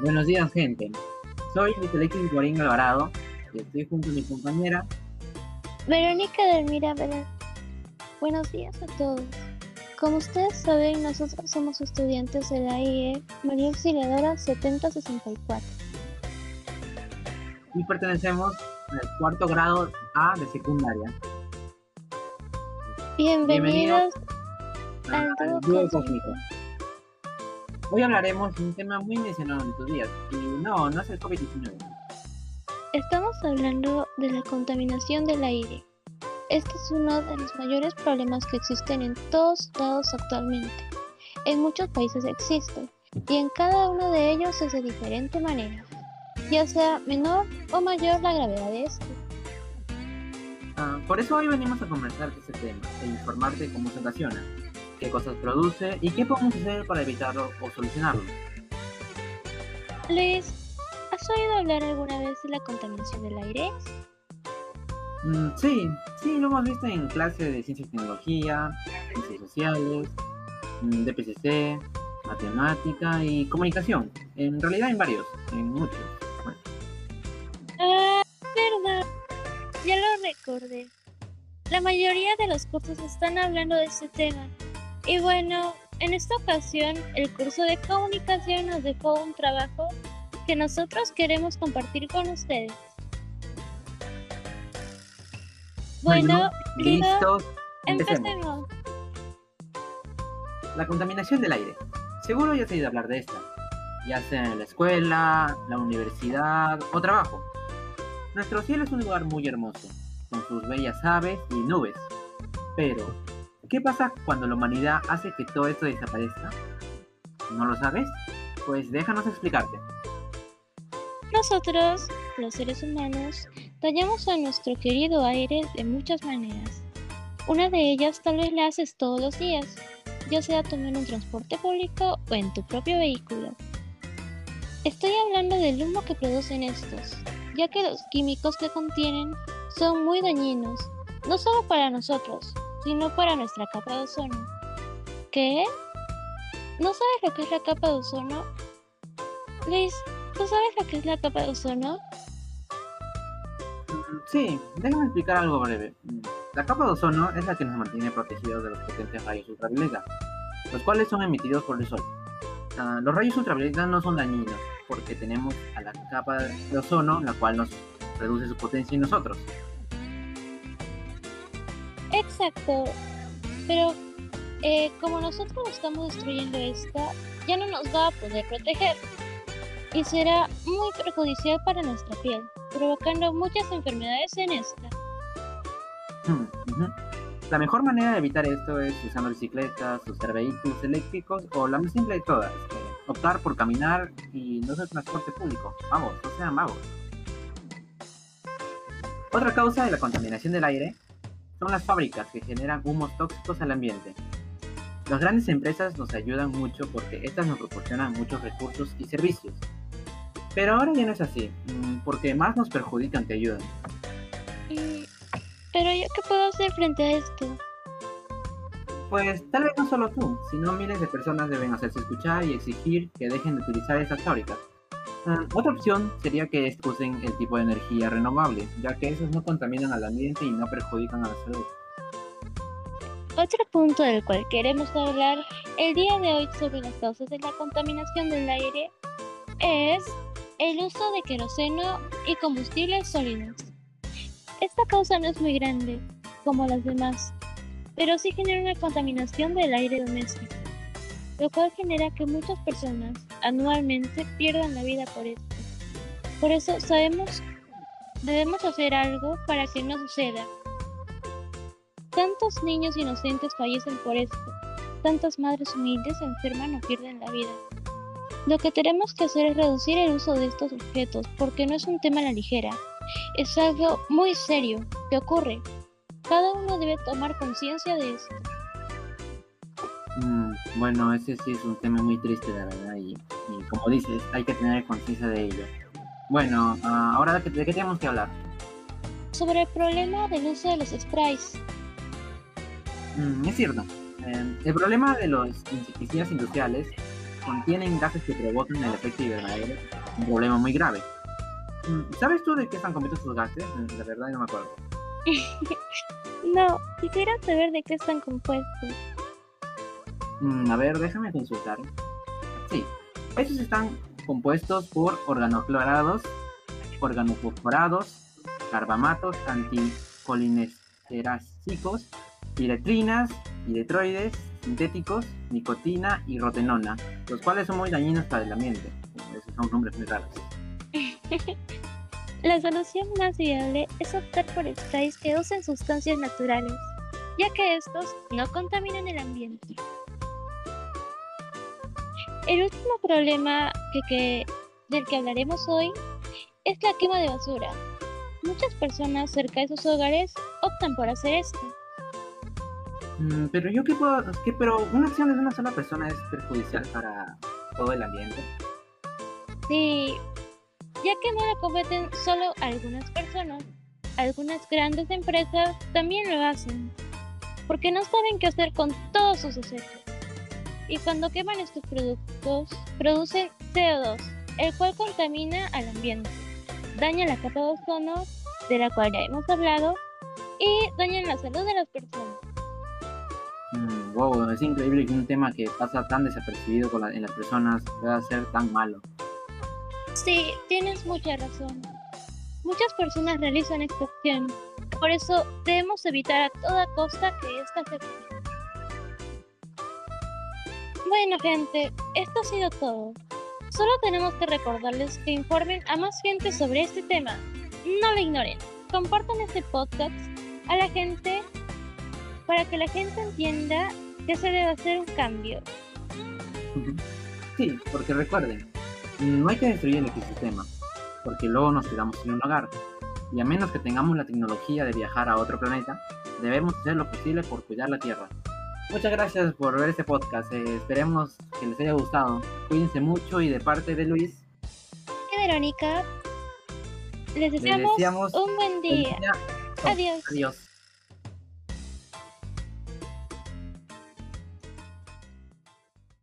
Buenos días, gente. Soy Alexis Guarín Alvarado y estoy junto a mi compañera Verónica Delmira Belén. Buenos días a todos. Como ustedes saben, nosotros somos estudiantes de la IE María Auxiliadora 7064. y pertenecemos al cuarto grado A de secundaria. Bienvenidos al Al dúo dúo cósmico. Hoy hablaremos de un tema muy mencionado en estos días. Y no, no es el COVID-19. Estamos hablando de la contaminación del aire. Este es uno de los mayores problemas que existen en todos lados actualmente. En muchos países existe, y en cada uno de ellos es de diferente manera, ya sea menor o mayor la gravedad de este. Ah, por eso hoy venimos a conversar de este tema e informarte cómo se ocasiona, qué cosas produce y qué podemos hacer para evitarlo o solucionarlo. Luis, ¿has oído hablar alguna vez de la contaminación del aire? Mm, sí, sí, lo hemos visto en clases de ciencia y tecnología, ciencias sociales, mm, DPCC, matemática y comunicación. En realidad en varios, en muchos. Bueno, Ah, verdad. Ya lo recordé. La mayoría de los cursos están hablando de este tema. Y bueno, en esta ocasión el curso de comunicación nos dejó un trabajo que nosotros queremos compartir con ustedes. Bueno, listo, listos, empecemos. empecemos. La contaminación del aire. Seguro ya has oído hablar de esta, ya sea en la escuela, la universidad o trabajo. Nuestro cielo es un lugar muy hermoso, con sus bellas aves y nubes. Pero, ¿qué pasa cuando la humanidad hace que todo esto desaparezca? ¿No lo sabes? Pues déjanos explicarte. Nosotros, los seres humanos, dañamos a nuestro querido aire de muchas maneras. Una de ellas tal vez la haces todos los días, ya sea tomando un transporte público o en tu propio vehículo. Estoy hablando del humo que producen estos, ya que los químicos que contienen son muy dañinos, no solo para nosotros, sino para nuestra capa de ozono. ¿Qué? ¿No sabes lo que es la capa de ozono? Luis, ¿tú sabes lo que es la capa de ozono? Sí, déjame explicar algo breve. La capa de ozono es la que nos mantiene protegidos de los potentes rayos ultravioleta, los cuales son emitidos por el sol. Ah, los rayos ultravioleta no son dañinos, porque tenemos a la capa de ozono, la cual nos reduce su potencia en nosotros. Exacto. Pero eh, como nosotros estamos destruyendo esta, ya no nos va a poder proteger. Y será muy perjudicial para nuestra piel, provocando muchas enfermedades en esta. Hmm. La mejor manera de evitar esto es usando bicicletas, usar vehículos eléctricos o la más simple de todas, eh, optar por caminar y no usar transporte público. Vamos, no sean vagos. Otra causa de la contaminación del aire son las fábricas que generan humos tóxicos al ambiente. Las grandes empresas nos ayudan mucho porque estas nos proporcionan muchos recursos y servicios. Pero ahora ya no es así, mm, porque más nos perjudican que ayudan. Pero yo qué puedo hacer frente a esto? Pues tal vez no solo tú, sino miles de personas deben hacerse escuchar y exigir que dejen de utilizar estas fábricas. Ah, otra opción sería que usen el tipo de energía renovable, ya que esos no contaminan al ambiente y no perjudican a la salud. Otro punto del cual queremos hablar el día de hoy sobre las causas de la contaminación del aire es el uso de queroseno y combustibles sólidos. Esta causa no es muy grande, como las demás, pero sí genera una contaminación del aire doméstico, lo cual genera que muchas personas anualmente pierdan la vida por esto. Por eso sabemos, debemos hacer algo para que no suceda. Tantos niños inocentes fallecen por esto, tantas madres humildes se enferman o pierden la vida. Lo que tenemos que hacer es reducir el uso de estos objetos porque no es un tema a la ligera, es algo muy serio que ocurre. Cada uno debe tomar conciencia de esto. Mm, bueno, ese sí es un tema muy triste, la verdad, y, y como dices, hay que tener conciencia de ello. Bueno, ah, ahora de qué, tenemos que hablar. Sobre el problema del uso de los sprays. Mm, es cierto. Eh, el problema de los insecticidas industriales contienen gases que provocan el efecto invernadero, un problema muy grave. Mm, ¿Sabes tú de qué están compuestos estos gases? La verdad no me acuerdo. no, quisiera saber de qué están compuestos. Mm, a ver, déjame consultar. Sí, estos están compuestos por organoclorados, organofosforados, carbamatos, anticolinesterásicos, piretrinas, piretroides, sintéticos, nicotina y rotenona, los cuales son muy dañinos para el ambiente. Esos son nombres muy raros. La solución más viable es optar por sprays que usen sustancias naturales, ya que estos no contaminan el ambiente. El último problema que, del que hablaremos hoy es la quema de basura. Muchas personas cerca de sus hogares optan por hacer esto. Mm, pero yo qué puedo, ¿qué, pero una acción de una sola persona es perjudicial para todo el ambiente. Sí, ya que no la cometen solo algunas personas, algunas grandes empresas también lo hacen, porque no saben qué hacer con todos sus desechos. Y cuando queman estos productos, producen CO2, el cual contamina al ambiente, daña la capa de ozono, de la cual ya hemos hablado, y daña la salud de las personas. Mm, wow, es increíble que un tema que pasa tan desapercibido en las personas pueda ser tan malo. Sí, tienes mucha razón. Muchas personas realizan esta acción, por eso debemos evitar a toda costa que esta se Bueno gente, esto ha sido todo. Solo tenemos que recordarles que informen a más gente sobre este tema. No lo ignoren. Compartan este podcast a la gente para que la gente entienda que se debe hacer un cambio. Sí, porque recuerden, no hay que destruir el ecosistema, porque luego nos quedamos sin un hogar. Y a menos que tengamos la tecnología de viajar a otro planeta, debemos hacer lo posible por cuidar la Tierra. Muchas gracias por ver este podcast. Eh, esperemos que les haya gustado. Cuídense mucho y de parte de Luis y Verónica, les deseamos, un buen día. Adiós. Adiós.